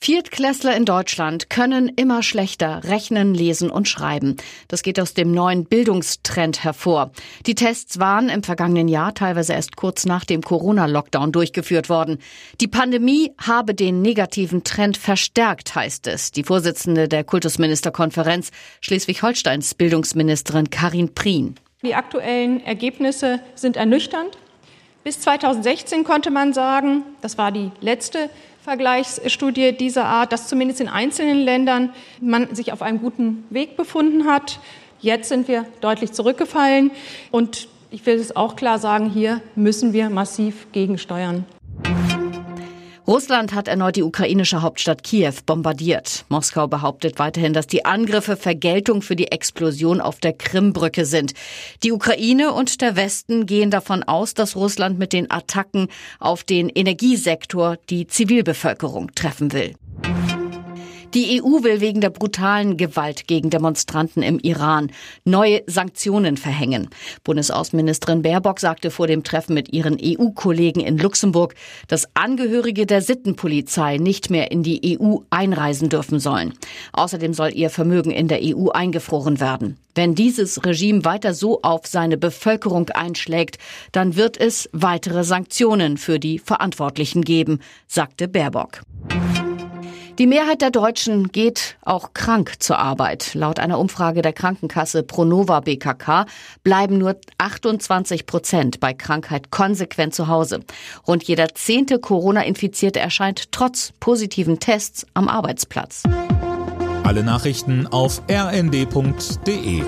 Viertklässler in Deutschland können immer schlechter rechnen, lesen und schreiben. Das geht aus dem neuen Bildungstrend hervor. Die Tests waren im vergangenen Jahr teilweise erst kurz nach dem Corona-Lockdown durchgeführt worden. Die Pandemie habe den negativen Trend verstärkt, heißt es. Die Vorsitzende der Kultusministerkonferenz Schleswig-Holsteins Bildungsministerin Karin Prien. Die aktuellen Ergebnisse sind ernüchternd. Bis 2016 konnte man sagen, das war die letzte Vergleichsstudie dieser Art, dass zumindest in einzelnen Ländern man sich auf einem guten Weg befunden hat. Jetzt sind wir deutlich zurückgefallen und ich will es auch klar sagen, hier müssen wir massiv gegensteuern. Russland hat erneut die ukrainische Hauptstadt Kiew bombardiert. Moskau behauptet weiterhin, dass die Angriffe Vergeltung für die Explosion auf der Krimbrücke sind. Die Ukraine und der Westen gehen davon aus, dass Russland mit den Attacken auf den Energiesektor die Zivilbevölkerung treffen will. Die EU will wegen der brutalen Gewalt gegen Demonstranten im Iran neue Sanktionen verhängen. Bundesaußenministerin Baerbock sagte vor dem Treffen mit ihren EU-Kollegen in Luxemburg, dass Angehörige der Sittenpolizei nicht mehr in die EU einreisen dürfen sollen. Außerdem soll ihr Vermögen in der EU eingefroren werden. Wenn dieses Regime weiter so auf seine Bevölkerung einschlägt, dann wird es weitere Sanktionen für die Verantwortlichen geben, sagte Baerbock. Die Mehrheit der Deutschen geht auch krank zur Arbeit. Laut einer Umfrage der Krankenkasse Pronova BKK bleiben nur 28 Prozent bei Krankheit konsequent zu Hause. Rund jeder zehnte Corona-Infizierte erscheint trotz positiven Tests am Arbeitsplatz. Alle Nachrichten auf rnd.de